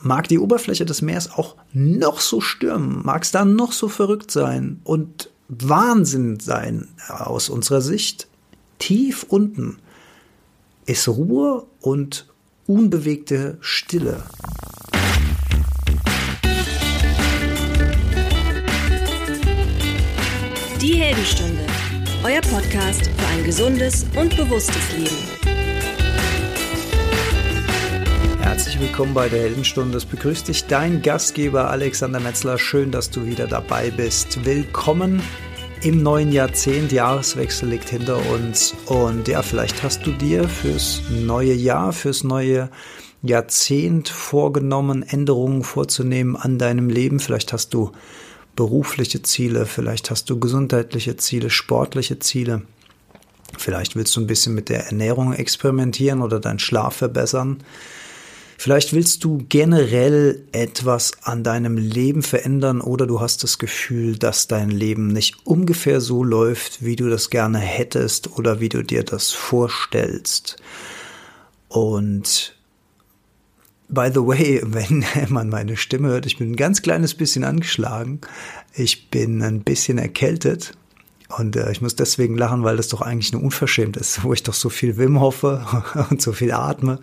mag die Oberfläche des Meeres auch noch so stürmen, mag es da noch so verrückt sein und Wahnsinn sein aus unserer Sicht, tief unten ist Ruhe und unbewegte Stille. Die Heldenstunde, euer Podcast für ein gesundes und bewusstes Leben. Herzlich willkommen bei der Heldenstunde. Es begrüßt dich dein Gastgeber Alexander Metzler. Schön, dass du wieder dabei bist. Willkommen im neuen Jahrzehnt. Jahreswechsel liegt hinter uns. Und ja, vielleicht hast du dir fürs neue Jahr, fürs neue Jahrzehnt vorgenommen, Änderungen vorzunehmen an deinem Leben. Vielleicht hast du berufliche Ziele, vielleicht hast du gesundheitliche Ziele, sportliche Ziele. Vielleicht willst du ein bisschen mit der Ernährung experimentieren oder deinen Schlaf verbessern. Vielleicht willst du generell etwas an deinem Leben verändern oder du hast das Gefühl, dass dein Leben nicht ungefähr so läuft, wie du das gerne hättest oder wie du dir das vorstellst. Und by the way, wenn man meine Stimme hört, ich bin ein ganz kleines bisschen angeschlagen. Ich bin ein bisschen erkältet und äh, ich muss deswegen lachen, weil das doch eigentlich eine Unverschämt ist, wo ich doch so viel Wim hoffe und so viel atme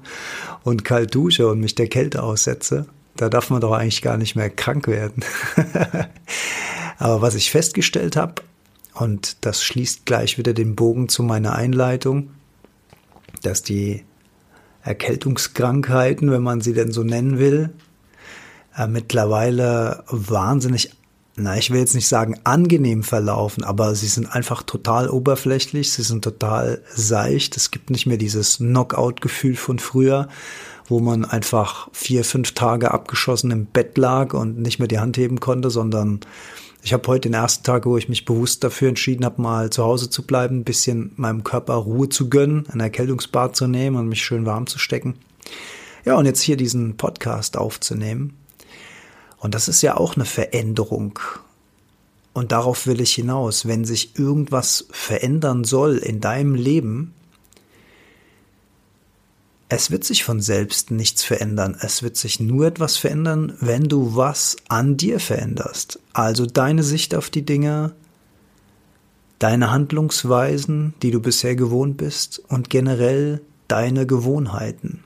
und kalt dusche und mich der Kälte aussetze. Da darf man doch eigentlich gar nicht mehr krank werden. Aber was ich festgestellt habe, und das schließt gleich wieder den Bogen zu meiner Einleitung, dass die Erkältungskrankheiten, wenn man sie denn so nennen will, äh, mittlerweile wahnsinnig na, ich will jetzt nicht sagen angenehm verlaufen, aber sie sind einfach total oberflächlich, sie sind total seicht. Es gibt nicht mehr dieses Knockout-Gefühl von früher, wo man einfach vier, fünf Tage abgeschossen im Bett lag und nicht mehr die Hand heben konnte, sondern ich habe heute den ersten Tag, wo ich mich bewusst dafür entschieden habe, mal zu Hause zu bleiben, ein bisschen meinem Körper Ruhe zu gönnen, ein Erkältungsbad zu nehmen und mich schön warm zu stecken. Ja, und jetzt hier diesen Podcast aufzunehmen. Und das ist ja auch eine Veränderung. Und darauf will ich hinaus. Wenn sich irgendwas verändern soll in deinem Leben, es wird sich von selbst nichts verändern. Es wird sich nur etwas verändern, wenn du was an dir veränderst. Also deine Sicht auf die Dinge, deine Handlungsweisen, die du bisher gewohnt bist und generell deine Gewohnheiten.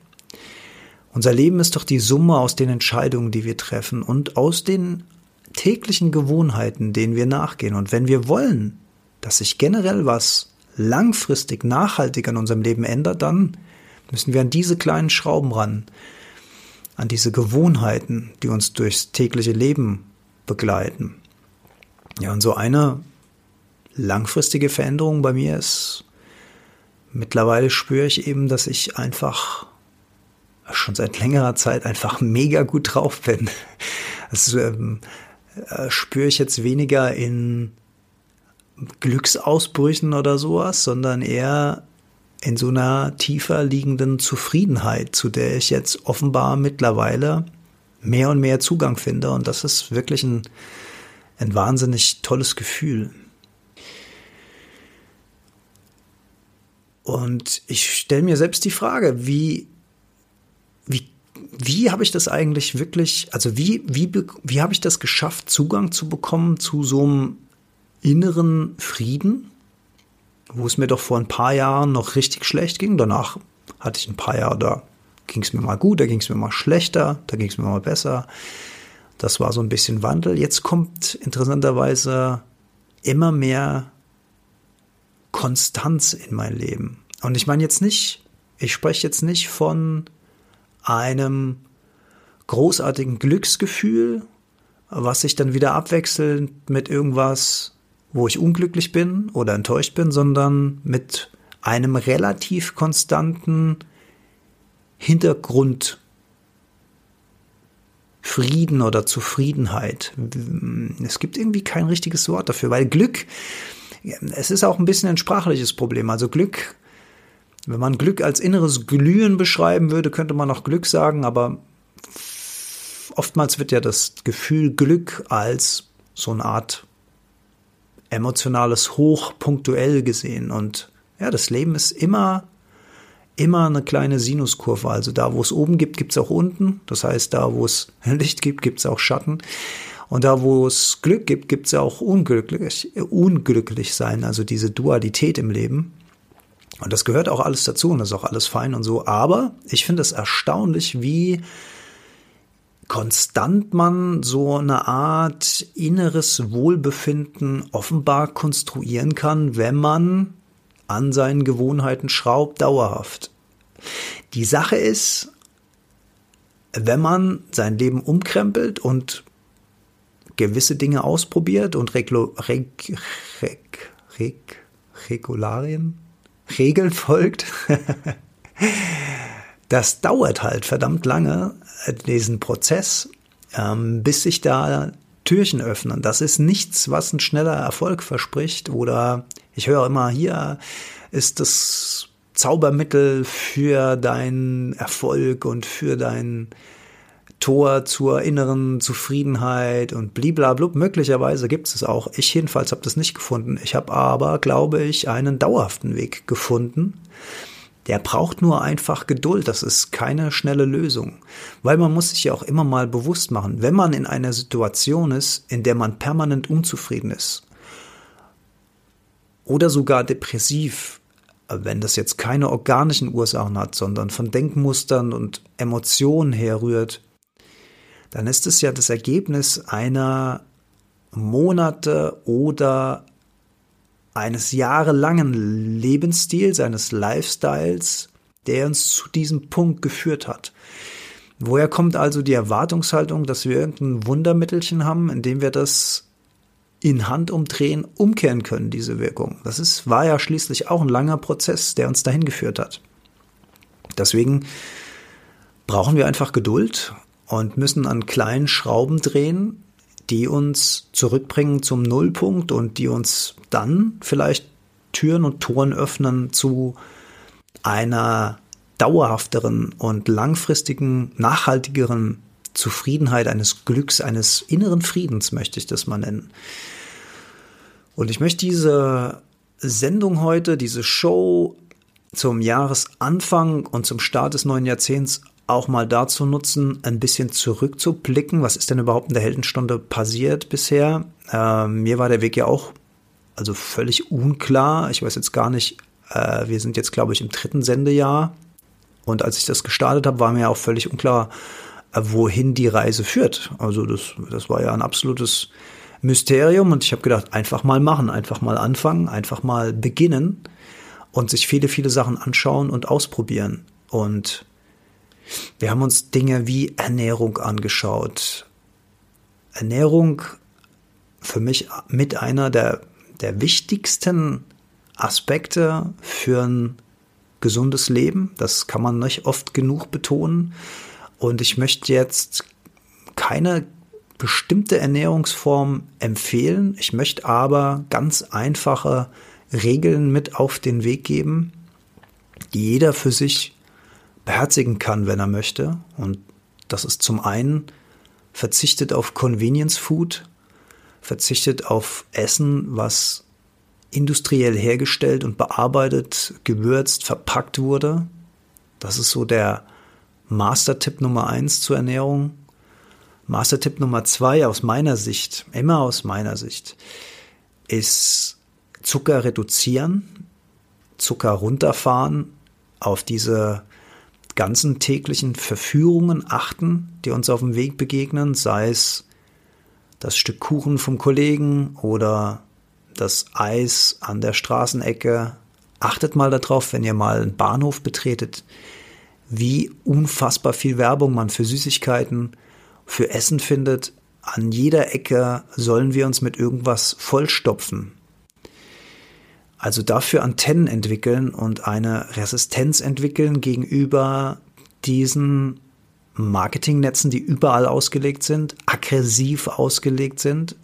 Unser Leben ist doch die Summe aus den Entscheidungen, die wir treffen und aus den täglichen Gewohnheiten, denen wir nachgehen. Und wenn wir wollen, dass sich generell was langfristig nachhaltig an unserem Leben ändert, dann müssen wir an diese kleinen Schrauben ran, an diese Gewohnheiten, die uns durchs tägliche Leben begleiten. Ja, und so eine langfristige Veränderung bei mir ist, mittlerweile spüre ich eben, dass ich einfach schon seit längerer Zeit einfach mega gut drauf bin. Das ähm, äh, spüre ich jetzt weniger in Glücksausbrüchen oder sowas, sondern eher in so einer tiefer liegenden Zufriedenheit, zu der ich jetzt offenbar mittlerweile mehr und mehr Zugang finde. Und das ist wirklich ein, ein wahnsinnig tolles Gefühl. Und ich stelle mir selbst die Frage, wie wie, wie habe ich das eigentlich wirklich, also wie, wie, wie habe ich das geschafft, Zugang zu bekommen zu so einem inneren Frieden, wo es mir doch vor ein paar Jahren noch richtig schlecht ging. Danach hatte ich ein paar Jahre, da ging es mir mal gut, da ging es mir mal schlechter, da ging es mir mal besser. Das war so ein bisschen Wandel. Jetzt kommt interessanterweise immer mehr Konstanz in mein Leben. Und ich meine jetzt nicht, ich spreche jetzt nicht von einem großartigen Glücksgefühl, was sich dann wieder abwechselt mit irgendwas, wo ich unglücklich bin oder enttäuscht bin, sondern mit einem relativ konstanten Hintergrund Frieden oder Zufriedenheit. Es gibt irgendwie kein richtiges Wort dafür, weil Glück, es ist auch ein bisschen ein sprachliches Problem. Also Glück wenn man Glück als inneres Glühen beschreiben würde, könnte man auch Glück sagen, aber oftmals wird ja das Gefühl Glück als so eine Art emotionales Hoch punktuell gesehen. Und ja, das Leben ist immer, immer eine kleine Sinuskurve. Also da, wo es oben gibt, gibt es auch unten. Das heißt, da, wo es Licht gibt, gibt es auch Schatten. Und da, wo es Glück gibt, gibt es auch unglücklich, unglücklich sein, also diese Dualität im Leben. Und das gehört auch alles dazu und das ist auch alles fein und so. Aber ich finde es erstaunlich, wie konstant man so eine Art inneres Wohlbefinden offenbar konstruieren kann, wenn man an seinen Gewohnheiten schraubt, dauerhaft. Die Sache ist, wenn man sein Leben umkrempelt und gewisse Dinge ausprobiert und Reglo, Reg, Reg, Reg, Regularien, Regeln folgt, das dauert halt verdammt lange, äh, diesen Prozess, ähm, bis sich da Türchen öffnen. Das ist nichts, was ein schneller Erfolg verspricht. Oder ich höre immer, hier ist das Zaubermittel für deinen Erfolg und für dein Tor zur inneren Zufriedenheit und bliblablub. Möglicherweise gibt es auch. Ich jedenfalls habe das nicht gefunden. Ich habe aber, glaube ich, einen dauerhaften Weg gefunden, der braucht nur einfach Geduld. Das ist keine schnelle Lösung. Weil man muss sich ja auch immer mal bewusst machen, wenn man in einer Situation ist, in der man permanent unzufrieden ist oder sogar depressiv, wenn das jetzt keine organischen Ursachen hat, sondern von Denkmustern und Emotionen herrührt, dann ist es ja das Ergebnis einer Monate oder eines jahrelangen Lebensstils, eines Lifestyles, der uns zu diesem Punkt geführt hat. Woher kommt also die Erwartungshaltung, dass wir irgendein Wundermittelchen haben, in dem wir das in Handumdrehen umkehren können, diese Wirkung? Das ist, war ja schließlich auch ein langer Prozess, der uns dahin geführt hat. Deswegen brauchen wir einfach Geduld und müssen an kleinen Schrauben drehen, die uns zurückbringen zum Nullpunkt und die uns dann vielleicht Türen und Toren öffnen zu einer dauerhafteren und langfristigen, nachhaltigeren Zufriedenheit, eines Glücks, eines inneren Friedens, möchte ich das mal nennen. Und ich möchte diese Sendung heute, diese Show zum Jahresanfang und zum Start des neuen Jahrzehnts auch mal dazu nutzen, ein bisschen zurückzublicken. Was ist denn überhaupt in der Heldenstunde passiert bisher? Äh, mir war der Weg ja auch also völlig unklar. Ich weiß jetzt gar nicht, äh, wir sind jetzt, glaube ich, im dritten Sendejahr. Und als ich das gestartet habe, war mir auch völlig unklar, äh, wohin die Reise führt. Also das, das war ja ein absolutes Mysterium und ich habe gedacht, einfach mal machen, einfach mal anfangen, einfach mal beginnen und sich viele, viele Sachen anschauen und ausprobieren. Und wir haben uns Dinge wie Ernährung angeschaut. Ernährung für mich mit einer der, der wichtigsten Aspekte für ein gesundes Leben. Das kann man nicht oft genug betonen. Und ich möchte jetzt keine bestimmte Ernährungsform empfehlen. Ich möchte aber ganz einfache Regeln mit auf den Weg geben, die jeder für sich beherzigen kann, wenn er möchte. Und das ist zum einen verzichtet auf Convenience Food, verzichtet auf Essen, was industriell hergestellt und bearbeitet, gewürzt, verpackt wurde. Das ist so der Master-Tipp Nummer eins zur Ernährung. Master-Tipp Nummer zwei aus meiner Sicht, immer aus meiner Sicht, ist Zucker reduzieren, Zucker runterfahren, auf diese ganzen täglichen Verführungen achten, die uns auf dem Weg begegnen, sei es das Stück Kuchen vom Kollegen oder das Eis an der Straßenecke. Achtet mal darauf, wenn ihr mal einen Bahnhof betretet, wie unfassbar viel Werbung man für Süßigkeiten, für Essen findet. An jeder Ecke sollen wir uns mit irgendwas vollstopfen. Also dafür Antennen entwickeln und eine Resistenz entwickeln gegenüber diesen Marketingnetzen, die überall ausgelegt sind, aggressiv ausgelegt sind.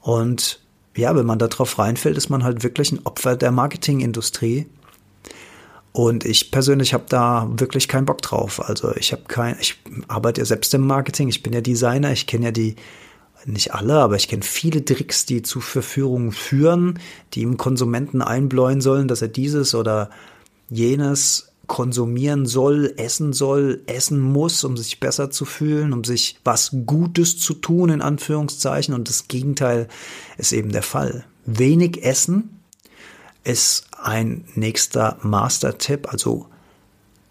Und ja, wenn man da drauf reinfällt, ist man halt wirklich ein Opfer der Marketingindustrie. Und ich persönlich habe da wirklich keinen Bock drauf. Also ich habe kein, ich arbeite ja selbst im Marketing, ich bin ja Designer, ich kenne ja die nicht alle, aber ich kenne viele Tricks, die zu Verführung führen, die im Konsumenten einbläuen sollen, dass er dieses oder jenes konsumieren soll, essen soll, essen muss, um sich besser zu fühlen, um sich was Gutes zu tun, in Anführungszeichen. Und das Gegenteil ist eben der Fall. Wenig Essen ist ein nächster Master-Tipp. Also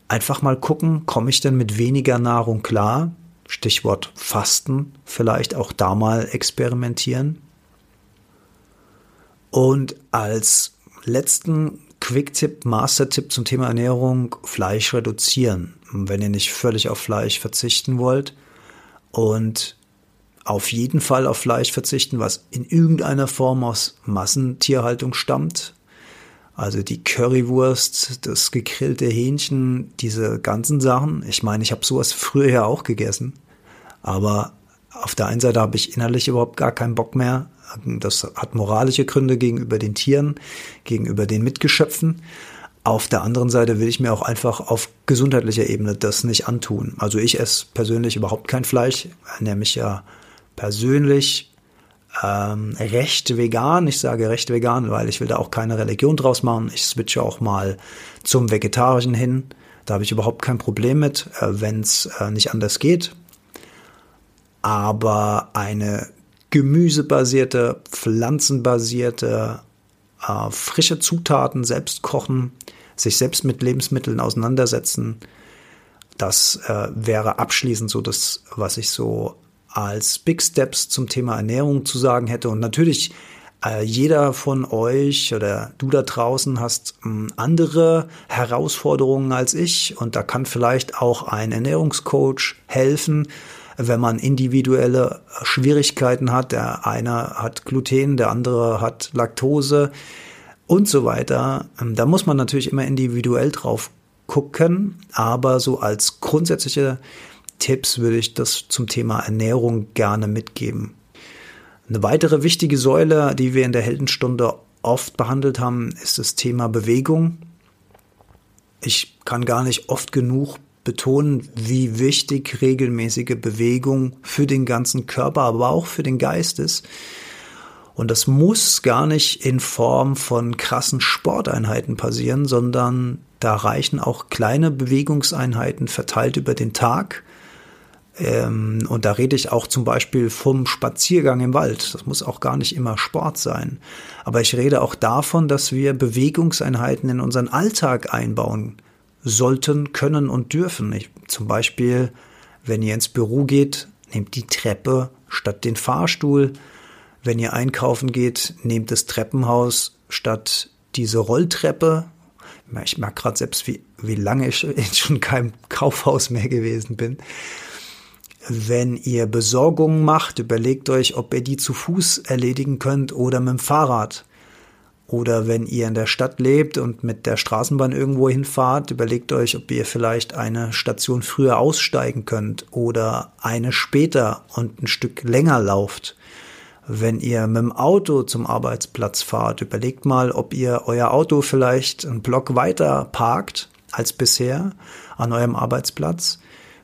einfach mal gucken, komme ich denn mit weniger Nahrung klar? Stichwort Fasten, vielleicht auch da mal experimentieren. Und als letzten Quick-Tipp, Master-Tipp zum Thema Ernährung, Fleisch reduzieren, wenn ihr nicht völlig auf Fleisch verzichten wollt. Und auf jeden Fall auf Fleisch verzichten, was in irgendeiner Form aus Massentierhaltung stammt. Also die Currywurst, das gegrillte Hähnchen, diese ganzen Sachen. Ich meine, ich habe sowas früher ja auch gegessen. Aber auf der einen Seite habe ich innerlich überhaupt gar keinen Bock mehr. Das hat moralische Gründe gegenüber den Tieren, gegenüber den Mitgeschöpfen. Auf der anderen Seite will ich mir auch einfach auf gesundheitlicher Ebene das nicht antun. Also ich esse persönlich überhaupt kein Fleisch, ernähre mich ja persönlich ähm, recht vegan. Ich sage recht vegan, weil ich will da auch keine Religion draus machen. Ich switche auch mal zum Vegetarischen hin. Da habe ich überhaupt kein Problem mit, äh, wenn es äh, nicht anders geht aber eine gemüsebasierte, pflanzenbasierte, äh, frische Zutaten selbst kochen, sich selbst mit Lebensmitteln auseinandersetzen, das äh, wäre abschließend so das, was ich so als Big Steps zum Thema Ernährung zu sagen hätte. Und natürlich, äh, jeder von euch oder du da draußen hast äh, andere Herausforderungen als ich und da kann vielleicht auch ein Ernährungscoach helfen, wenn man individuelle Schwierigkeiten hat. Der eine hat Gluten, der andere hat Laktose und so weiter. Ähm, da muss man natürlich immer individuell drauf gucken, aber so als grundsätzliche Tipps würde ich das zum Thema Ernährung gerne mitgeben. Eine weitere wichtige Säule, die wir in der Heldenstunde oft behandelt haben, ist das Thema Bewegung. Ich kann gar nicht oft genug betonen, wie wichtig regelmäßige Bewegung für den ganzen Körper, aber auch für den Geist ist. Und das muss gar nicht in Form von krassen Sporteinheiten passieren, sondern da reichen auch kleine Bewegungseinheiten verteilt über den Tag. Ähm, und da rede ich auch zum Beispiel vom Spaziergang im Wald. Das muss auch gar nicht immer Sport sein. Aber ich rede auch davon, dass wir Bewegungseinheiten in unseren Alltag einbauen sollten, können und dürfen. Ich, zum Beispiel, wenn ihr ins Büro geht, nehmt die Treppe statt den Fahrstuhl. Wenn ihr einkaufen geht, nehmt das Treppenhaus statt diese Rolltreppe. Ich merke gerade selbst, wie, wie lange ich schon kein Kaufhaus mehr gewesen bin. Wenn ihr Besorgungen macht, überlegt euch, ob ihr die zu Fuß erledigen könnt oder mit dem Fahrrad. Oder wenn ihr in der Stadt lebt und mit der Straßenbahn irgendwo hinfahrt, überlegt euch, ob ihr vielleicht eine Station früher aussteigen könnt oder eine später und ein Stück länger lauft. Wenn ihr mit dem Auto zum Arbeitsplatz fahrt, überlegt mal, ob ihr euer Auto vielleicht einen Block weiter parkt als bisher an eurem Arbeitsplatz.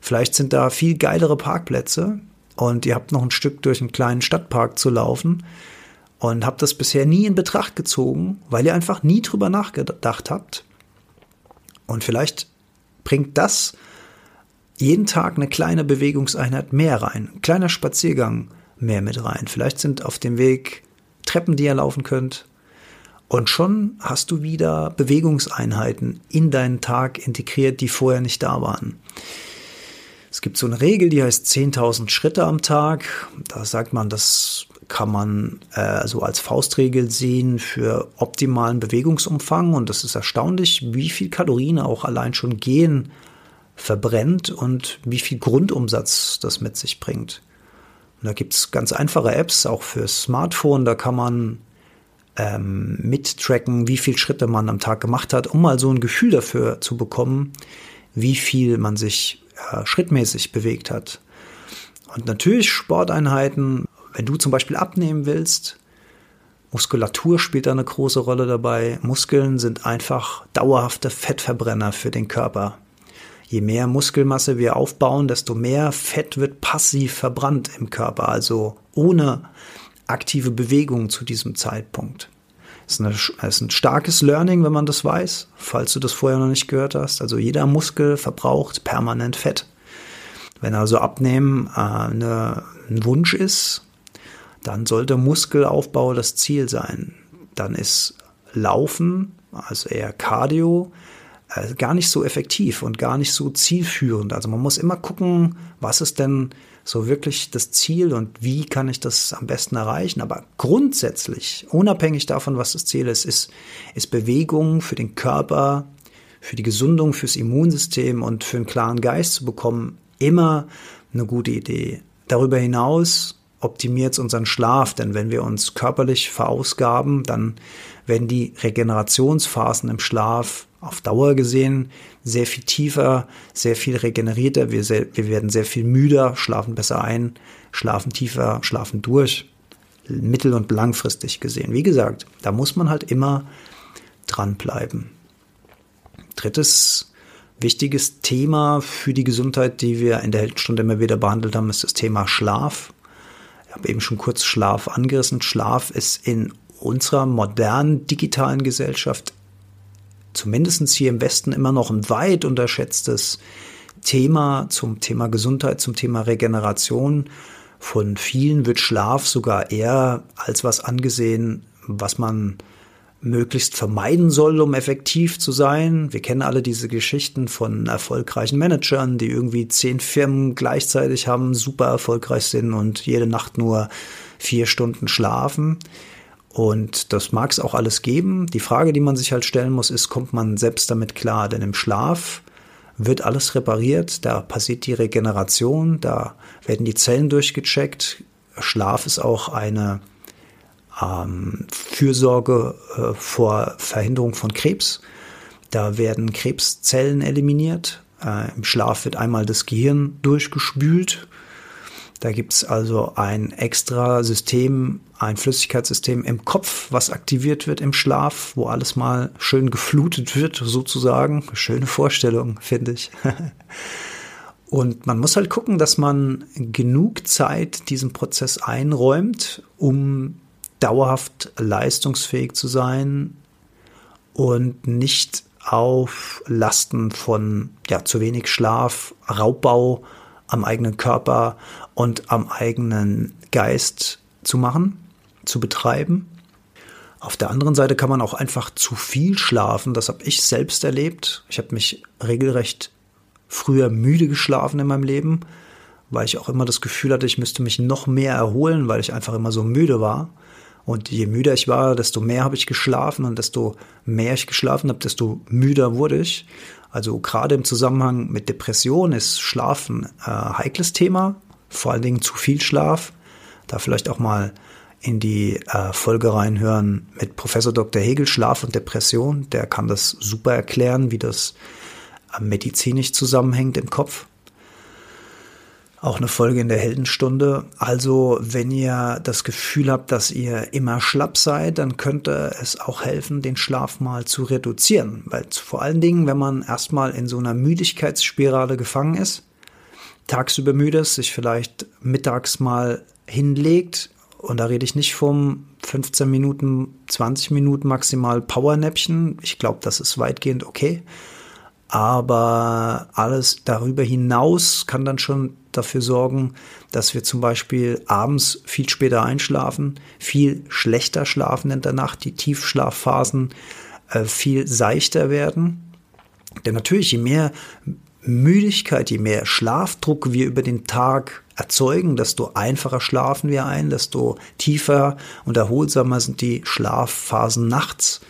Vielleicht sind da viel geilere Parkplätze und ihr habt noch ein Stück durch einen kleinen Stadtpark zu laufen und habe das bisher nie in Betracht gezogen, weil ihr einfach nie drüber nachgedacht habt. Und vielleicht bringt das jeden Tag eine kleine Bewegungseinheit mehr rein, ein kleiner Spaziergang mehr mit rein. Vielleicht sind auf dem Weg Treppen, die ihr laufen könnt. Und schon hast du wieder Bewegungseinheiten in deinen Tag integriert, die vorher nicht da waren. Es gibt so eine Regel, die heißt 10.000 Schritte am Tag. Da sagt man, das kann man äh, so als Faustregel sehen für optimalen Bewegungsumfang. Und das ist erstaunlich, wie viel Kalorien auch allein schon Gehen verbrennt und wie viel Grundumsatz das mit sich bringt. Und da gibt's ganz einfache Apps, auch für Smartphone. Da kann man ähm, mittracken, wie viel Schritte man am Tag gemacht hat, um mal so ein Gefühl dafür zu bekommen, wie viel man sich äh, schrittmäßig bewegt hat. Und natürlich Sporteinheiten wenn du zum Beispiel abnehmen willst, Muskulatur spielt da eine große Rolle dabei. Muskeln sind einfach dauerhafte Fettverbrenner für den Körper. Je mehr Muskelmasse wir aufbauen, desto mehr Fett wird passiv verbrannt im Körper, also ohne aktive Bewegung zu diesem Zeitpunkt. Ist, eine, ist ein starkes Learning, wenn man das weiß, falls du das vorher noch nicht gehört hast. Also jeder Muskel verbraucht permanent Fett. Wenn also Abnehmen äh, eine, ein Wunsch ist, dann sollte Muskelaufbau das Ziel sein. Dann ist Laufen, also eher Cardio, äh, gar nicht so effektiv und gar nicht so zielführend. Also man muss immer gucken, was ist denn so wirklich das Ziel und wie kann ich das am besten erreichen. Aber grundsätzlich, unabhängig davon, was das Ziel ist, ist, ist Bewegung für den Körper, für die Gesundung, fürs Immunsystem und für einen klaren Geist zu bekommen, immer eine gute Idee. Darüber hinaus optimiert es unseren Schlaf, denn wenn wir uns körperlich verausgaben, dann werden die Regenerationsphasen im Schlaf auf Dauer gesehen sehr viel tiefer, sehr viel regenerierter. Wir, sehr, wir werden sehr viel müder, schlafen besser ein, schlafen tiefer, schlafen durch. Mittel- und langfristig gesehen. Wie gesagt, da muss man halt immer dranbleiben. Drittes wichtiges Thema für die Gesundheit, die wir in der Heldenstunde immer wieder behandelt haben, ist das Thema Schlaf. Ich habe eben schon kurz Schlaf angerissen. Schlaf ist in unserer modernen digitalen Gesellschaft zumindest hier im Westen immer noch ein weit unterschätztes Thema zum Thema Gesundheit, zum Thema Regeneration. Von vielen wird Schlaf sogar eher als was angesehen, was man möglichst vermeiden soll, um effektiv zu sein. Wir kennen alle diese Geschichten von erfolgreichen Managern, die irgendwie zehn Firmen gleichzeitig haben, super erfolgreich sind und jede Nacht nur vier Stunden schlafen. Und das mag es auch alles geben. Die Frage, die man sich halt stellen muss, ist, kommt man selbst damit klar? Denn im Schlaf wird alles repariert, da passiert die Regeneration, da werden die Zellen durchgecheckt. Schlaf ist auch eine ähm, Fürsorge äh, vor Verhinderung von Krebs. Da werden Krebszellen eliminiert. Äh, Im Schlaf wird einmal das Gehirn durchgespült da gibt's also ein extra System, ein Flüssigkeitssystem im Kopf, was aktiviert wird im Schlaf, wo alles mal schön geflutet wird, sozusagen. Schöne Vorstellung, finde ich. Und man muss halt gucken, dass man genug Zeit diesem Prozess einräumt, um dauerhaft leistungsfähig zu sein und nicht auf Lasten von ja, zu wenig Schlaf, Raubbau am eigenen Körper und am eigenen Geist zu machen, zu betreiben. Auf der anderen Seite kann man auch einfach zu viel schlafen. Das habe ich selbst erlebt. Ich habe mich regelrecht früher müde geschlafen in meinem Leben, weil ich auch immer das Gefühl hatte, ich müsste mich noch mehr erholen, weil ich einfach immer so müde war. Und je müder ich war, desto mehr habe ich geschlafen und desto mehr ich geschlafen habe, desto müder wurde ich. Also gerade im Zusammenhang mit Depression ist Schlafen äh, heikles Thema vor allen Dingen zu viel Schlaf. Da vielleicht auch mal in die äh, Folge reinhören mit Professor Dr. Hegel, Schlaf und Depression. Der kann das super erklären, wie das äh, medizinisch zusammenhängt im Kopf. Auch eine Folge in der Heldenstunde. Also, wenn ihr das Gefühl habt, dass ihr immer schlapp seid, dann könnte es auch helfen, den Schlaf mal zu reduzieren. Weil vor allen Dingen, wenn man erstmal in so einer Müdigkeitsspirale gefangen ist, tagsüber müde ist, sich vielleicht mittags mal hinlegt, und da rede ich nicht vom 15 Minuten, 20 Minuten maximal Powernäppchen. Ich glaube, das ist weitgehend okay. Aber alles darüber hinaus kann dann schon dafür sorgen, dass wir zum Beispiel abends viel später einschlafen, viel schlechter schlafen in der Nacht, die Tiefschlafphasen äh, viel seichter werden. Denn natürlich, je mehr Müdigkeit, je mehr Schlafdruck wir über den Tag erzeugen, desto einfacher schlafen wir ein, desto tiefer und erholsamer sind die Schlafphasen nachts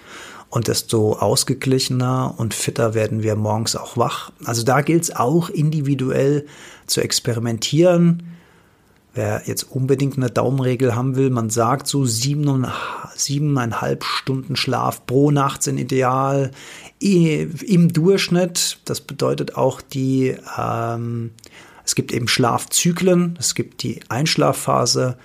und desto ausgeglichener und fitter werden wir morgens auch wach. Also da gilt es auch individuell zu experimentieren. Wer jetzt unbedingt eine Daumenregel haben will, man sagt so siebeneinhalb Stunden Schlaf pro Nacht sind ideal im Durchschnitt. Das bedeutet auch die, ähm, es gibt eben Schlafzyklen, es gibt die Einschlafphase,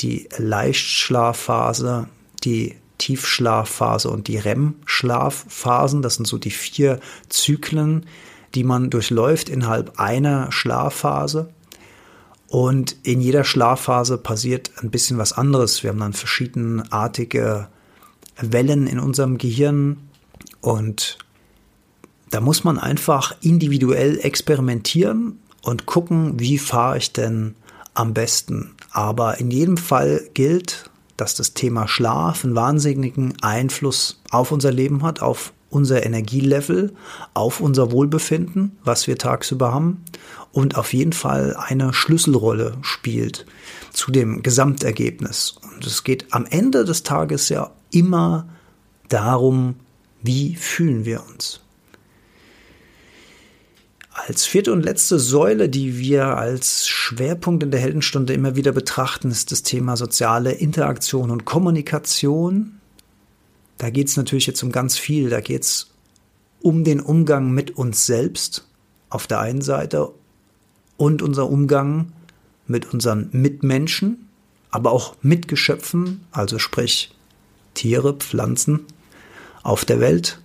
die Leichtschlafphase, die Tiefschlafphase und die REM-Schlafphasen. Das sind so die vier Zyklen, die man durchläuft innerhalb einer Schlafphase. Und in jeder Schlafphase passiert ein bisschen was anderes. Wir haben dann verschiedenartige Wellen in unserem Gehirn und da muss man einfach individuell experimentieren und gucken, wie fahre ich denn am besten. Aber in jedem Fall gilt, dass das Thema Schlaf einen wahnsinnigen Einfluss auf unser Leben hat, auf unser Energielevel, auf unser Wohlbefinden, was wir tagsüber haben und auf jeden Fall eine Schlüsselrolle spielt zu dem Gesamtergebnis. Und es geht am Ende des Tages ja immer darum, wie fühlen wir uns. Als vierte und letzte Säule, die wir als Schwerpunkt in der Heldenstunde immer wieder betrachten, ist das Thema soziale Interaktion und Kommunikation. Da geht es natürlich jetzt um ganz viel. Da geht es um den Umgang mit uns selbst auf der einen Seite und unser Umgang mit unseren Mitmenschen, aber auch Mitgeschöpfen, also sprich Tiere, Pflanzen auf der Welt.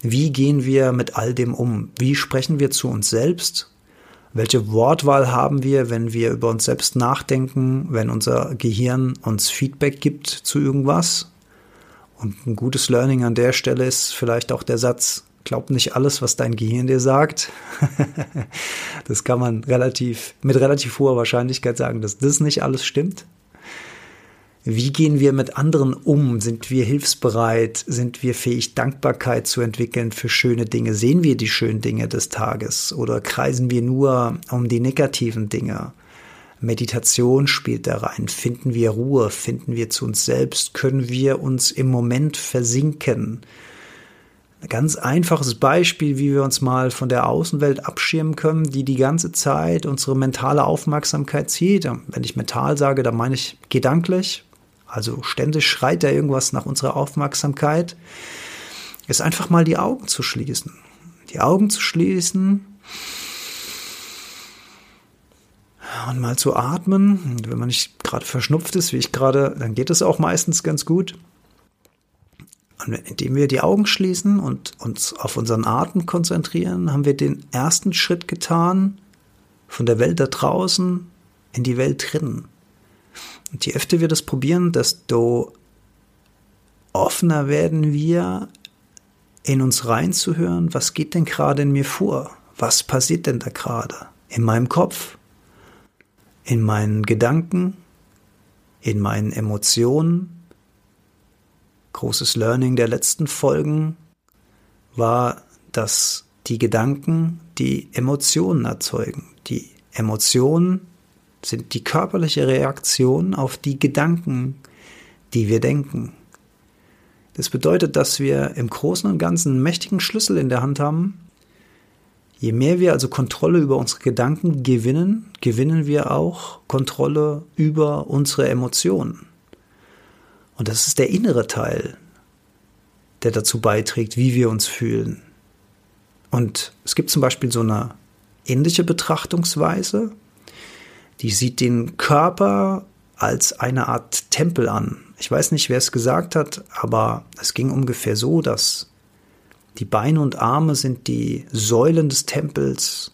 Wie gehen wir mit all dem um? Wie sprechen wir zu uns selbst? Welche Wortwahl haben wir, wenn wir über uns selbst nachdenken, wenn unser Gehirn uns Feedback gibt zu irgendwas? Und ein gutes Learning an der Stelle ist vielleicht auch der Satz, glaub nicht alles, was dein Gehirn dir sagt. das kann man relativ, mit relativ hoher Wahrscheinlichkeit sagen, dass das nicht alles stimmt. Wie gehen wir mit anderen um? Sind wir hilfsbereit? Sind wir fähig, Dankbarkeit zu entwickeln für schöne Dinge? Sehen wir die schönen Dinge des Tages oder kreisen wir nur um die negativen Dinge? Meditation spielt da rein. Finden wir Ruhe? Finden wir zu uns selbst? Können wir uns im Moment versinken? Ein ganz einfaches Beispiel, wie wir uns mal von der Außenwelt abschirmen können, die die ganze Zeit unsere mentale Aufmerksamkeit zieht. Wenn ich mental sage, dann meine ich gedanklich. Also ständig schreit da irgendwas nach unserer Aufmerksamkeit. Ist einfach mal die Augen zu schließen. Die Augen zu schließen und mal zu atmen. Und wenn man nicht gerade verschnupft ist, wie ich gerade, dann geht es auch meistens ganz gut. Und indem wir die Augen schließen und uns auf unseren Atem konzentrieren, haben wir den ersten Schritt getan von der Welt da draußen in die Welt drinnen. Und je öfter wir das probieren, desto offener werden wir, in uns reinzuhören, was geht denn gerade in mir vor? Was passiert denn da gerade? In meinem Kopf? In meinen Gedanken, in meinen Emotionen. Großes Learning der letzten Folgen war, dass die Gedanken die Emotionen erzeugen. Die Emotionen sind die körperliche Reaktion auf die Gedanken, die wir denken. Das bedeutet, dass wir im Großen und Ganzen einen mächtigen Schlüssel in der Hand haben, Je mehr wir also Kontrolle über unsere Gedanken gewinnen, gewinnen wir auch Kontrolle über unsere Emotionen. Und das ist der innere Teil, der dazu beiträgt, wie wir uns fühlen. Und es gibt zum Beispiel so eine ähnliche Betrachtungsweise, die sieht den Körper als eine Art Tempel an. Ich weiß nicht, wer es gesagt hat, aber es ging ungefähr so, dass die Beine und Arme sind die Säulen des Tempels.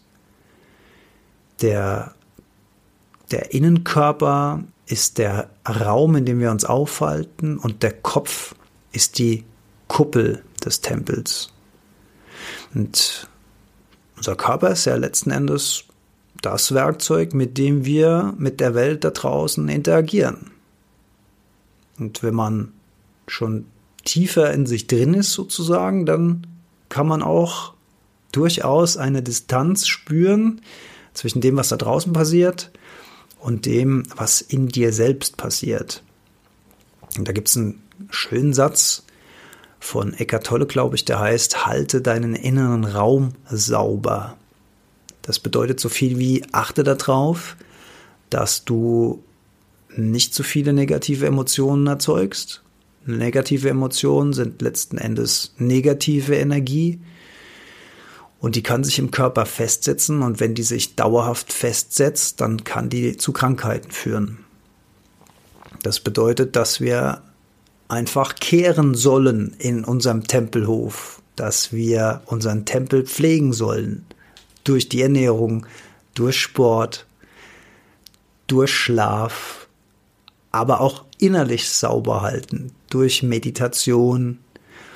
Der, der Innenkörper ist der Raum, in dem wir uns aufhalten und der Kopf ist die Kuppel des Tempels. Und unser Körper ist ja letzten Endes das Werkzeug, mit dem wir mit der Welt da draußen interagieren. Und wenn man schon tiefer in sich drin ist sozusagen, dann kann man auch durchaus eine Distanz spüren zwischen dem, was da draußen passiert und dem, was in dir selbst passiert. Und da gibt es einen schönen Satz von Eckart Tolle, glaube ich, der heißt, halte deinen inneren Raum sauber. Das bedeutet so viel wie, achte darauf, dass du nicht zu viele negative Emotionen erzeugst Negative Emotionen sind letzten Endes negative Energie. Und die kann sich im Körper festsetzen. Und wenn die sich dauerhaft festsetzt, dann kann die zu Krankheiten führen. Das bedeutet, dass wir einfach kehren sollen in unserem Tempelhof, dass wir unseren Tempel pflegen sollen durch die Ernährung, durch Sport, durch Schlaf, aber auch innerlich sauber halten durch Meditation.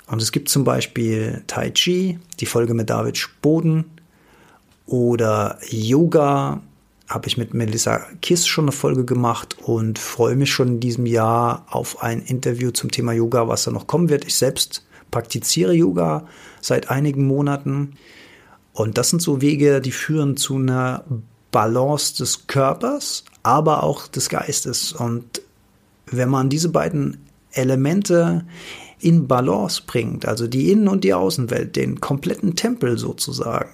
Und es gibt zum Beispiel Tai Chi, die Folge mit David Spoden, oder Yoga, habe ich mit Melissa Kiss schon eine Folge gemacht und freue mich schon in diesem Jahr auf ein Interview zum Thema Yoga, was da noch kommen wird. Ich selbst praktiziere Yoga seit einigen Monaten und das sind so Wege, die führen zu einer Balance des Körpers, aber auch des Geistes. Und wenn man diese beiden Elemente in Balance bringt, also die Innen- und die Außenwelt, den kompletten Tempel sozusagen,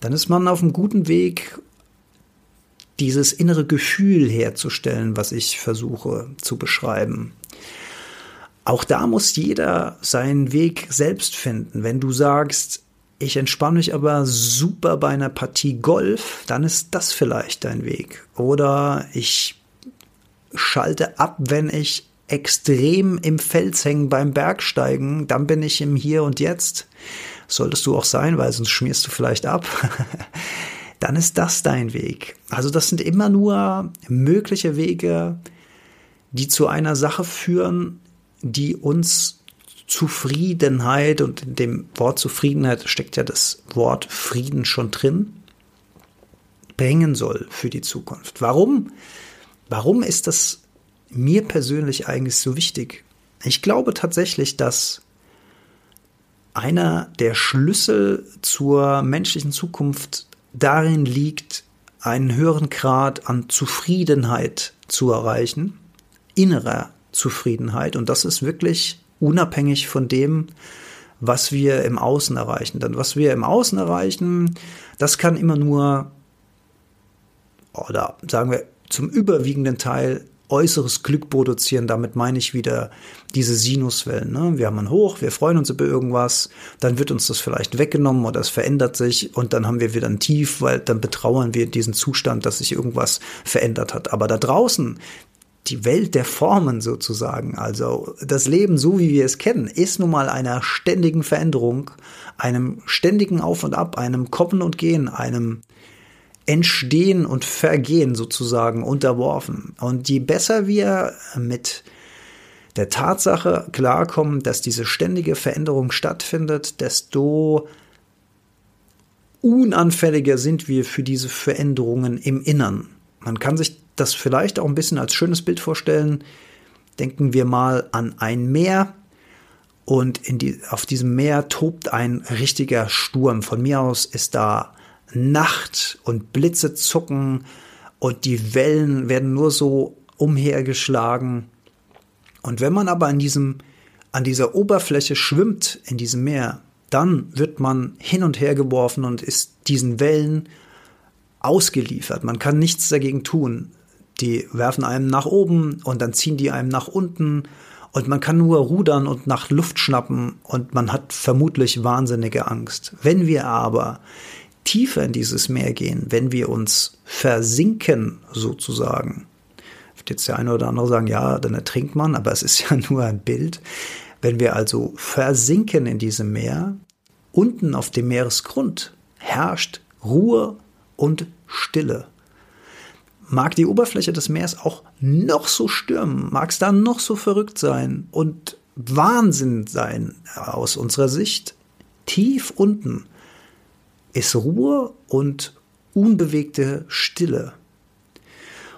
dann ist man auf einem guten Weg, dieses innere Gefühl herzustellen, was ich versuche zu beschreiben. Auch da muss jeder seinen Weg selbst finden. Wenn du sagst, ich entspanne mich aber super bei einer Partie Golf, dann ist das vielleicht dein Weg. Oder ich schalte ab, wenn ich extrem im Fels hängen beim Bergsteigen, dann bin ich im Hier und Jetzt. Solltest du auch sein, weil sonst schmierst du vielleicht ab. dann ist das dein Weg. Also das sind immer nur mögliche Wege, die zu einer Sache führen, die uns Zufriedenheit und in dem Wort Zufriedenheit steckt ja das Wort Frieden schon drin, bringen soll für die Zukunft. Warum? Warum ist das mir persönlich eigentlich so wichtig? Ich glaube tatsächlich, dass einer der Schlüssel zur menschlichen Zukunft darin liegt, einen höheren Grad an Zufriedenheit zu erreichen, innerer Zufriedenheit. Und das ist wirklich unabhängig von dem, was wir im Außen erreichen. Denn was wir im Außen erreichen, das kann immer nur, oder sagen wir zum überwiegenden Teil äußeres Glück produzieren. Damit meine ich wieder diese Sinuswellen. Ne? Wir haben ein Hoch, wir freuen uns über irgendwas, dann wird uns das vielleicht weggenommen oder es verändert sich und dann haben wir wieder ein Tief, weil dann betrauern wir diesen Zustand, dass sich irgendwas verändert hat. Aber da draußen, die Welt der Formen sozusagen, also das Leben so wie wir es kennen, ist nun mal einer ständigen Veränderung, einem ständigen Auf und Ab, einem Kommen und Gehen, einem Entstehen und Vergehen sozusagen unterworfen. Und je besser wir mit der Tatsache klarkommen, dass diese ständige Veränderung stattfindet, desto unanfälliger sind wir für diese Veränderungen im Innern. Man kann sich das vielleicht auch ein bisschen als schönes Bild vorstellen. Denken wir mal an ein Meer und die, auf diesem Meer tobt ein richtiger Sturm. Von mir aus ist da Nacht und Blitze zucken und die Wellen werden nur so umhergeschlagen. Und wenn man aber an diesem, an dieser Oberfläche schwimmt, in diesem Meer, dann wird man hin und her geworfen und ist diesen Wellen ausgeliefert. Man kann nichts dagegen tun. Die werfen einem nach oben und dann ziehen die einem nach unten und man kann nur rudern und nach Luft schnappen und man hat vermutlich wahnsinnige Angst. Wenn wir aber tiefer in dieses Meer gehen, wenn wir uns versinken sozusagen, wird jetzt der eine oder andere sagen, ja, dann ertrinkt man, aber es ist ja nur ein Bild. Wenn wir also versinken in diesem Meer, unten auf dem Meeresgrund herrscht Ruhe und Stille. Mag die Oberfläche des Meeres auch noch so stürmen, mag es da noch so verrückt sein und Wahnsinn sein aus unserer Sicht, tief unten ist Ruhe und unbewegte Stille.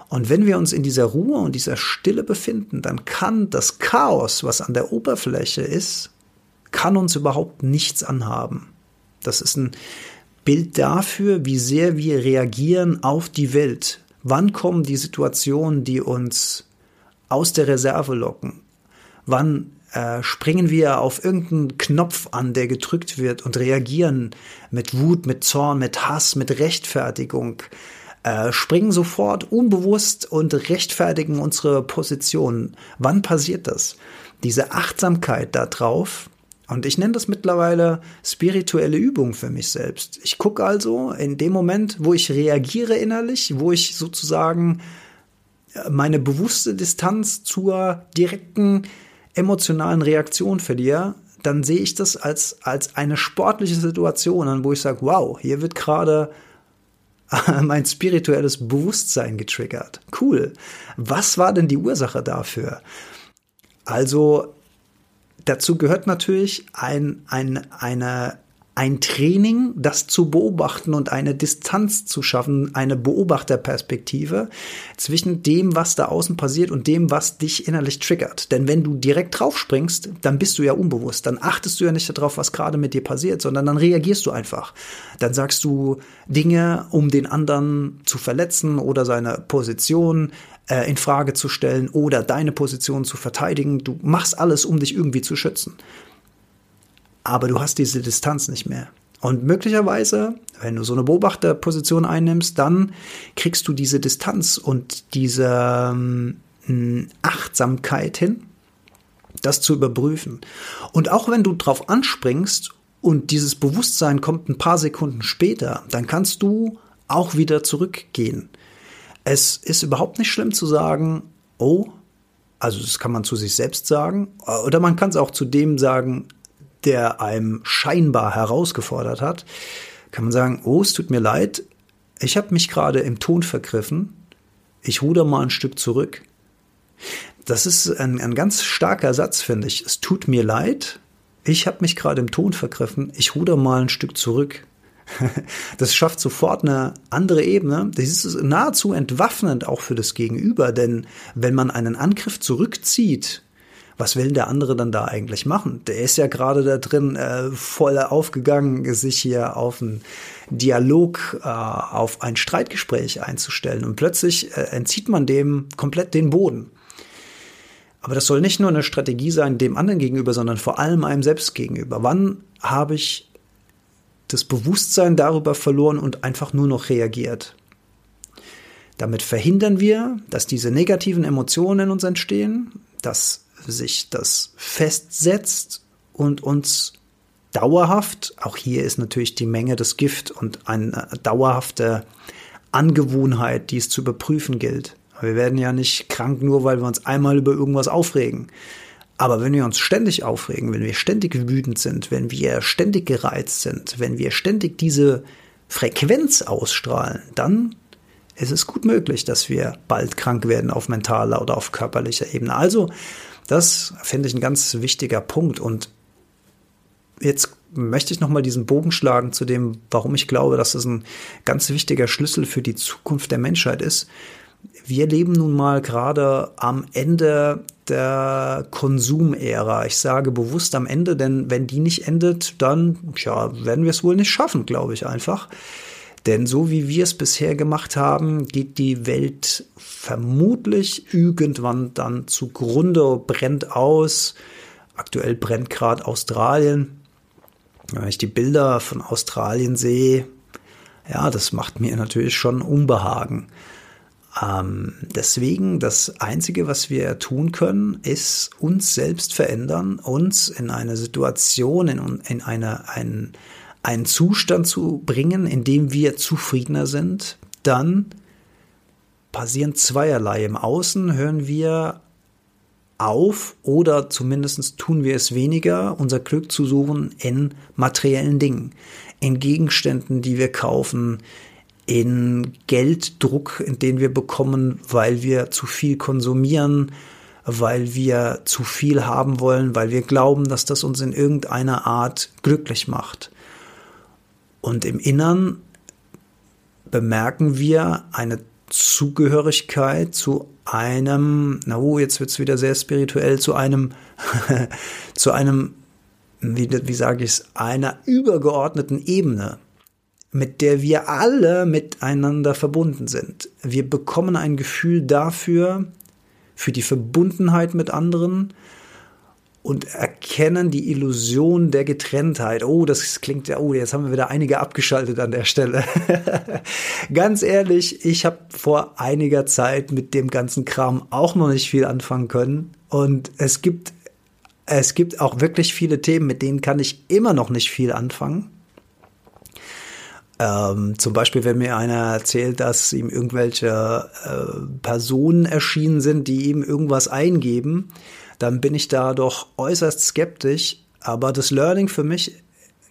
Und wenn wir uns in dieser Ruhe und dieser Stille befinden, dann kann das Chaos, was an der Oberfläche ist, kann uns überhaupt nichts anhaben. Das ist ein Bild dafür, wie sehr wir reagieren auf die Welt. Wann kommen die Situationen, die uns aus der Reserve locken? Wann äh, springen wir auf irgendeinen Knopf an, der gedrückt wird und reagieren mit Wut, mit Zorn, mit Hass, mit Rechtfertigung, äh, springen sofort unbewusst und rechtfertigen unsere Position. Wann passiert das? Diese Achtsamkeit darauf, und ich nenne das mittlerweile spirituelle Übung für mich selbst. Ich gucke also in dem Moment, wo ich reagiere innerlich, wo ich sozusagen meine bewusste Distanz zur direkten emotionalen Reaktion verliere, dann sehe ich das als, als eine sportliche Situation an, wo ich sage, wow, hier wird gerade mein spirituelles Bewusstsein getriggert. Cool. Was war denn die Ursache dafür? Also dazu gehört natürlich ein, ein, eine ein Training, das zu beobachten und eine Distanz zu schaffen, eine Beobachterperspektive zwischen dem, was da außen passiert und dem, was dich innerlich triggert. Denn wenn du direkt draufspringst, dann bist du ja unbewusst. Dann achtest du ja nicht darauf, was gerade mit dir passiert, sondern dann reagierst du einfach. Dann sagst du Dinge, um den anderen zu verletzen oder seine Position äh, in Frage zu stellen oder deine Position zu verteidigen. Du machst alles, um dich irgendwie zu schützen aber du hast diese Distanz nicht mehr. Und möglicherweise, wenn du so eine Beobachterposition einnimmst, dann kriegst du diese Distanz und diese ähm, Achtsamkeit hin, das zu überprüfen. Und auch wenn du drauf anspringst und dieses Bewusstsein kommt ein paar Sekunden später, dann kannst du auch wieder zurückgehen. Es ist überhaupt nicht schlimm zu sagen, oh, also das kann man zu sich selbst sagen, oder man kann es auch zu dem sagen, der einem scheinbar herausgefordert hat, kann man sagen, oh, es tut mir leid, ich habe mich gerade im Ton vergriffen, ich ruder mal ein Stück zurück. Das ist ein, ein ganz starker Satz, finde ich. Es tut mir leid, ich habe mich gerade im Ton vergriffen, ich ruder mal ein Stück zurück. Das schafft sofort eine andere Ebene. Das ist nahezu entwaffnend auch für das Gegenüber, denn wenn man einen Angriff zurückzieht, was will der andere dann da eigentlich machen? Der ist ja gerade da drin äh, voll aufgegangen, sich hier auf einen Dialog, äh, auf ein Streitgespräch einzustellen. Und plötzlich äh, entzieht man dem komplett den Boden. Aber das soll nicht nur eine Strategie sein dem anderen gegenüber, sondern vor allem einem selbst gegenüber. Wann habe ich das Bewusstsein darüber verloren und einfach nur noch reagiert? Damit verhindern wir, dass diese negativen Emotionen in uns entstehen, dass sich das festsetzt und uns dauerhaft, auch hier ist natürlich die Menge des Gift und eine dauerhafte Angewohnheit, die es zu überprüfen gilt. Wir werden ja nicht krank nur, weil wir uns einmal über irgendwas aufregen. Aber wenn wir uns ständig aufregen, wenn wir ständig wütend sind, wenn wir ständig gereizt sind, wenn wir ständig diese Frequenz ausstrahlen, dann ist es gut möglich, dass wir bald krank werden auf mentaler oder auf körperlicher Ebene. Also das finde ich ein ganz wichtiger Punkt. Und jetzt möchte ich nochmal diesen Bogen schlagen zu dem, warum ich glaube, dass es ein ganz wichtiger Schlüssel für die Zukunft der Menschheit ist. Wir leben nun mal gerade am Ende der Konsumära. Ich sage bewusst am Ende, denn wenn die nicht endet, dann ja, werden wir es wohl nicht schaffen, glaube ich einfach. Denn so wie wir es bisher gemacht haben, geht die Welt vermutlich irgendwann dann zugrunde, brennt aus. Aktuell brennt gerade Australien. Wenn ich die Bilder von Australien sehe, ja, das macht mir natürlich schon Unbehagen. Ähm, deswegen, das Einzige, was wir tun können, ist uns selbst verändern, uns in eine Situation, in, in eine, ein, einen Zustand zu bringen, in dem wir zufriedener sind, dann passieren zweierlei. Im Außen hören wir auf oder zumindest tun wir es weniger, unser Glück zu suchen in materiellen Dingen, in Gegenständen, die wir kaufen, in Gelddruck, den wir bekommen, weil wir zu viel konsumieren, weil wir zu viel haben wollen, weil wir glauben, dass das uns in irgendeiner Art glücklich macht. Und im Innern bemerken wir eine Zugehörigkeit zu einem, na oh, jetzt wird's wieder sehr spirituell, zu einem, zu einem, wie, wie sage ich es, einer übergeordneten Ebene, mit der wir alle miteinander verbunden sind. Wir bekommen ein Gefühl dafür, für die Verbundenheit mit anderen, und erkennen die Illusion der Getrenntheit. Oh, das klingt ja, oh, jetzt haben wir wieder einige abgeschaltet an der Stelle. Ganz ehrlich, ich habe vor einiger Zeit mit dem ganzen Kram auch noch nicht viel anfangen können. Und es gibt, es gibt auch wirklich viele Themen, mit denen kann ich immer noch nicht viel anfangen. Ähm, zum Beispiel, wenn mir einer erzählt, dass ihm irgendwelche äh, Personen erschienen sind, die ihm irgendwas eingeben dann bin ich da doch äußerst skeptisch. Aber das Learning für mich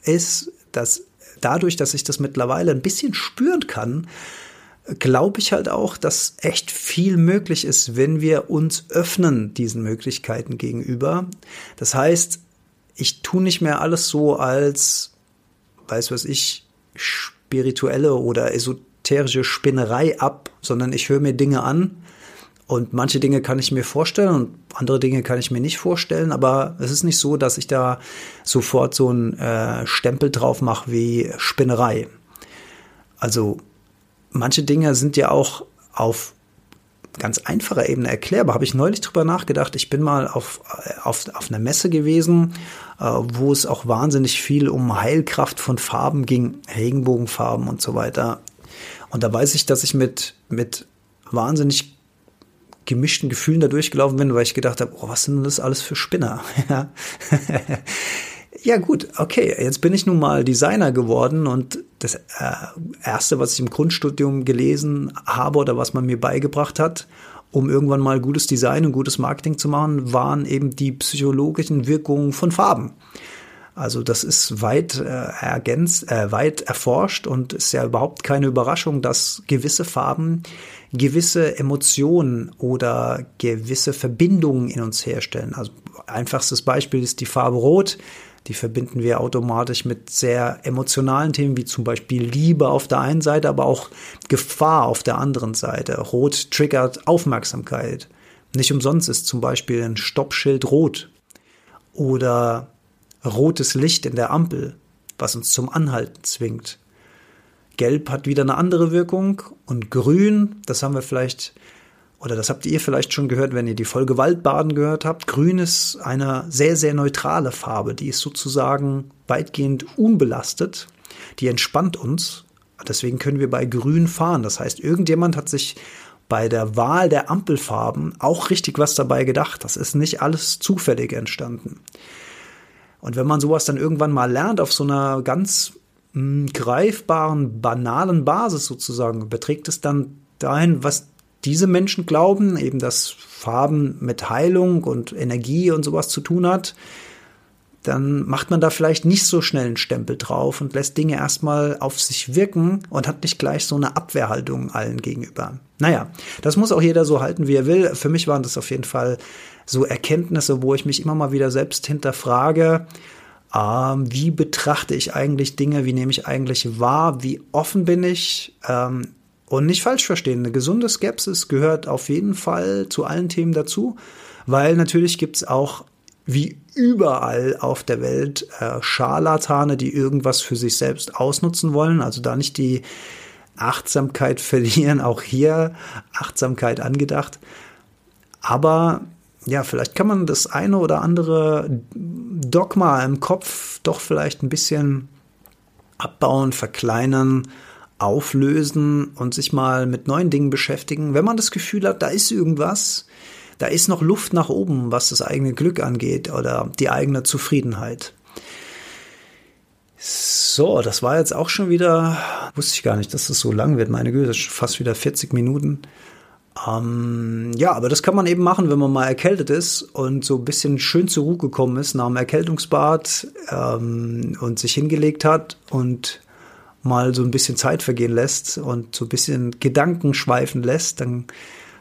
ist, dass dadurch, dass ich das mittlerweile ein bisschen spüren kann, glaube ich halt auch, dass echt viel möglich ist, wenn wir uns öffnen diesen Möglichkeiten gegenüber. Das heißt, ich tue nicht mehr alles so als, weiß was ich, spirituelle oder esoterische Spinnerei ab, sondern ich höre mir Dinge an und manche Dinge kann ich mir vorstellen und andere Dinge kann ich mir nicht vorstellen, aber es ist nicht so, dass ich da sofort so einen äh, Stempel drauf mache wie Spinnerei. Also manche Dinge sind ja auch auf ganz einfacher Ebene erklärbar. Habe ich neulich drüber nachgedacht. Ich bin mal auf, auf, auf einer Messe gewesen, äh, wo es auch wahnsinnig viel um Heilkraft von Farben ging, Regenbogenfarben und so weiter. Und da weiß ich, dass ich mit, mit wahnsinnig gemischten Gefühlen da durchgelaufen bin, weil ich gedacht habe, oh, was sind denn das alles für Spinner? ja gut, okay, jetzt bin ich nun mal Designer geworden und das äh, Erste, was ich im Grundstudium gelesen habe oder was man mir beigebracht hat, um irgendwann mal gutes Design und gutes Marketing zu machen, waren eben die psychologischen Wirkungen von Farben. Also das ist weit äh, ergänzt, äh, weit erforscht und ist ja überhaupt keine Überraschung, dass gewisse Farben gewisse Emotionen oder gewisse Verbindungen in uns herstellen. Also einfachstes Beispiel ist die Farbe Rot. Die verbinden wir automatisch mit sehr emotionalen Themen, wie zum Beispiel Liebe auf der einen Seite, aber auch Gefahr auf der anderen Seite. Rot triggert Aufmerksamkeit. Nicht umsonst ist zum Beispiel ein Stoppschild rot oder rotes Licht in der Ampel, was uns zum Anhalten zwingt. Gelb hat wieder eine andere Wirkung und grün, das haben wir vielleicht oder das habt ihr vielleicht schon gehört, wenn ihr die Folge Waldbaden gehört habt. Grün ist eine sehr, sehr neutrale Farbe. Die ist sozusagen weitgehend unbelastet. Die entspannt uns. Deswegen können wir bei Grün fahren. Das heißt, irgendjemand hat sich bei der Wahl der Ampelfarben auch richtig was dabei gedacht. Das ist nicht alles zufällig entstanden. Und wenn man sowas dann irgendwann mal lernt auf so einer ganz mh, hm, greifbaren, banalen Basis sozusagen, überträgt es dann dahin, was diese Menschen glauben, eben dass Farben mit Heilung und Energie und sowas zu tun hat, dann macht man da vielleicht nicht so schnell einen Stempel drauf und lässt Dinge erstmal auf sich wirken und hat nicht gleich so eine Abwehrhaltung allen gegenüber. Naja, das muss auch jeder so halten, wie er will. Für mich waren das auf jeden Fall so Erkenntnisse, wo ich mich immer mal wieder selbst hinterfrage, ähm, wie betrachte ich eigentlich Dinge, wie nehme ich eigentlich wahr, wie offen bin ich, ähm, und nicht falsch verstehen, eine gesunde Skepsis gehört auf jeden Fall zu allen Themen dazu, weil natürlich gibt es auch wie überall auf der Welt äh, Scharlatane, die irgendwas für sich selbst ausnutzen wollen, also da nicht die Achtsamkeit verlieren, auch hier Achtsamkeit angedacht. Aber ja, vielleicht kann man das eine oder andere Dogma im Kopf doch vielleicht ein bisschen abbauen, verkleinern auflösen und sich mal mit neuen Dingen beschäftigen. Wenn man das Gefühl hat, da ist irgendwas, da ist noch Luft nach oben, was das eigene Glück angeht oder die eigene Zufriedenheit. So, das war jetzt auch schon wieder, wusste ich gar nicht, dass das so lang wird. Meine Güte, das ist fast wieder 40 Minuten. Ähm, ja, aber das kann man eben machen, wenn man mal erkältet ist und so ein bisschen schön zur Ruhe gekommen ist nach dem Erkältungsbad ähm, und sich hingelegt hat und mal so ein bisschen Zeit vergehen lässt und so ein bisschen Gedanken schweifen lässt, dann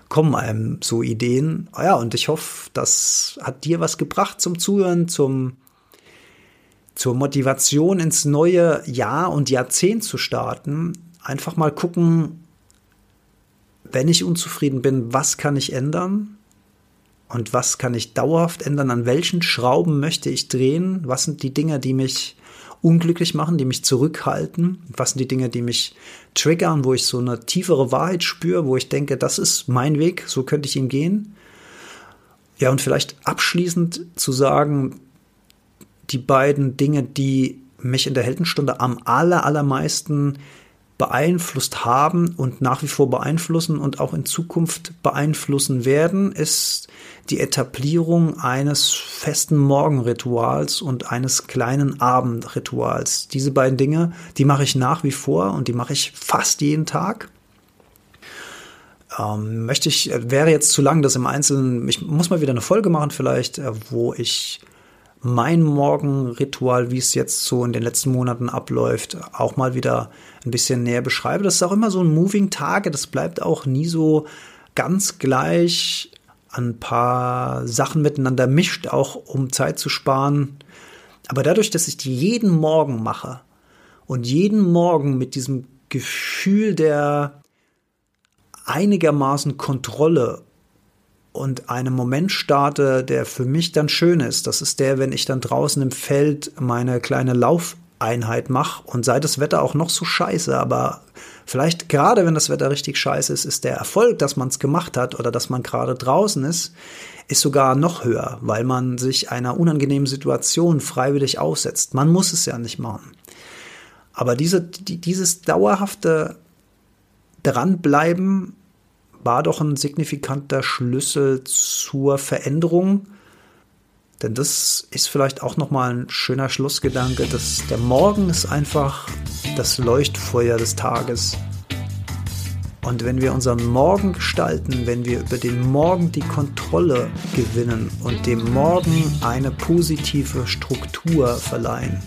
kommen einem so Ideen. Ah ja, und ich hoffe, das hat dir was gebracht zum Zuhören, zum, zur Motivation ins neue Jahr und Jahrzehnt zu starten. Einfach mal gucken, wenn ich unzufrieden bin, was kann ich ändern? Und was kann ich dauerhaft ändern? An welchen Schrauben möchte ich drehen? Was sind die Dinge, die mich unglücklich machen, die mich zurückhalten? Was sind die Dinge, die mich triggern, wo ich so eine tiefere Wahrheit spüre, wo ich denke, das ist mein Weg, so könnte ich ihn gehen? Ja, und vielleicht abschließend zu sagen, die beiden Dinge, die mich in der Heldenstunde am aller, allermeisten beeinflusst haben und nach wie vor beeinflussen und auch in Zukunft beeinflussen werden, ist die Etablierung eines festen Morgenrituals und eines kleinen Abendrituals. Diese beiden Dinge, die mache ich nach wie vor und die mache ich fast jeden Tag. Ähm, möchte ich, wäre jetzt zu lang, das im Einzelnen, ich muss mal wieder eine Folge machen vielleicht, äh, wo ich mein Morgenritual, wie es jetzt so in den letzten Monaten abläuft, auch mal wieder ein bisschen näher beschreibe. Das ist auch immer so ein Moving Target. Das bleibt auch nie so ganz gleich ein paar Sachen miteinander mischt, auch um Zeit zu sparen. Aber dadurch, dass ich die jeden Morgen mache und jeden Morgen mit diesem Gefühl der einigermaßen Kontrolle und einem Moment starte, der für mich dann schön ist. Das ist der, wenn ich dann draußen im Feld meine kleine Laufeinheit mache und sei das Wetter auch noch so scheiße, aber vielleicht gerade wenn das Wetter richtig scheiße ist, ist der Erfolg, dass man es gemacht hat oder dass man gerade draußen ist, ist sogar noch höher, weil man sich einer unangenehmen Situation freiwillig aussetzt. Man muss es ja nicht machen. Aber diese, die, dieses dauerhafte Dranbleiben war doch ein signifikanter Schlüssel zur Veränderung. Denn das ist vielleicht auch nochmal ein schöner Schlussgedanke, dass der Morgen ist einfach das Leuchtfeuer des Tages. Und wenn wir unseren Morgen gestalten, wenn wir über den Morgen die Kontrolle gewinnen und dem Morgen eine positive Struktur verleihen,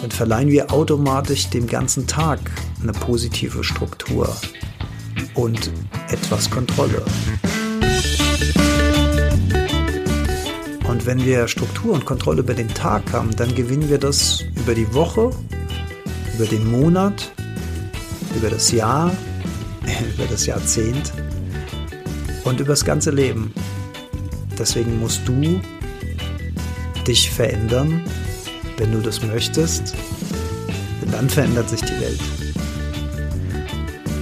dann verleihen wir automatisch dem ganzen Tag eine positive Struktur und etwas Kontrolle. Und wenn wir Struktur und Kontrolle über den Tag haben, dann gewinnen wir das über die Woche, über den Monat, über das Jahr, über das Jahrzehnt und über das ganze Leben. Deswegen musst du dich verändern, wenn du das möchtest, denn dann verändert sich die Welt.